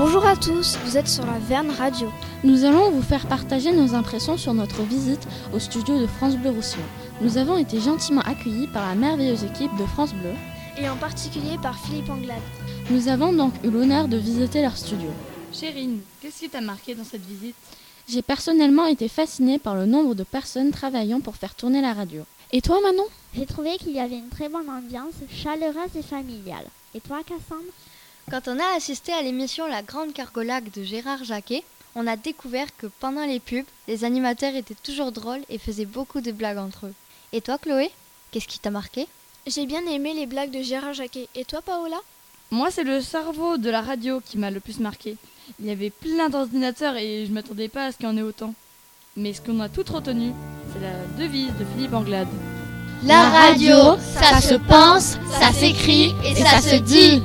à tous, vous êtes sur la Verne Radio. Nous allons vous faire partager nos impressions sur notre visite au studio de France Bleu Roussillon. Nous avons été gentiment accueillis par la merveilleuse équipe de France Bleu. Et en particulier par Philippe Anglade. Nous avons donc eu l'honneur de visiter leur studio. Chérine, qu'est-ce qui t'a marqué dans cette visite? J'ai personnellement été fascinée par le nombre de personnes travaillant pour faire tourner la radio. Et toi Manon? J'ai trouvé qu'il y avait une très bonne ambiance, chaleureuse et familiale. Et toi Cassandre? Quand on a assisté à l'émission La Grande Cargolac de Gérard Jacquet, on a découvert que pendant les pubs, les animateurs étaient toujours drôles et faisaient beaucoup de blagues entre eux. Et toi Chloé Qu'est-ce qui t'a marqué? J'ai bien aimé les blagues de Gérard Jacquet. Et toi Paola? Moi, c'est le cerveau de la radio qui m'a le plus marqué. Il y avait plein d'ordinateurs et je m'attendais pas à ce qu'il y en ait autant. Mais ce qu'on a tout retenu, c'est la devise de Philippe Anglade. La radio, ça se pense, ça s'écrit et ça se dit.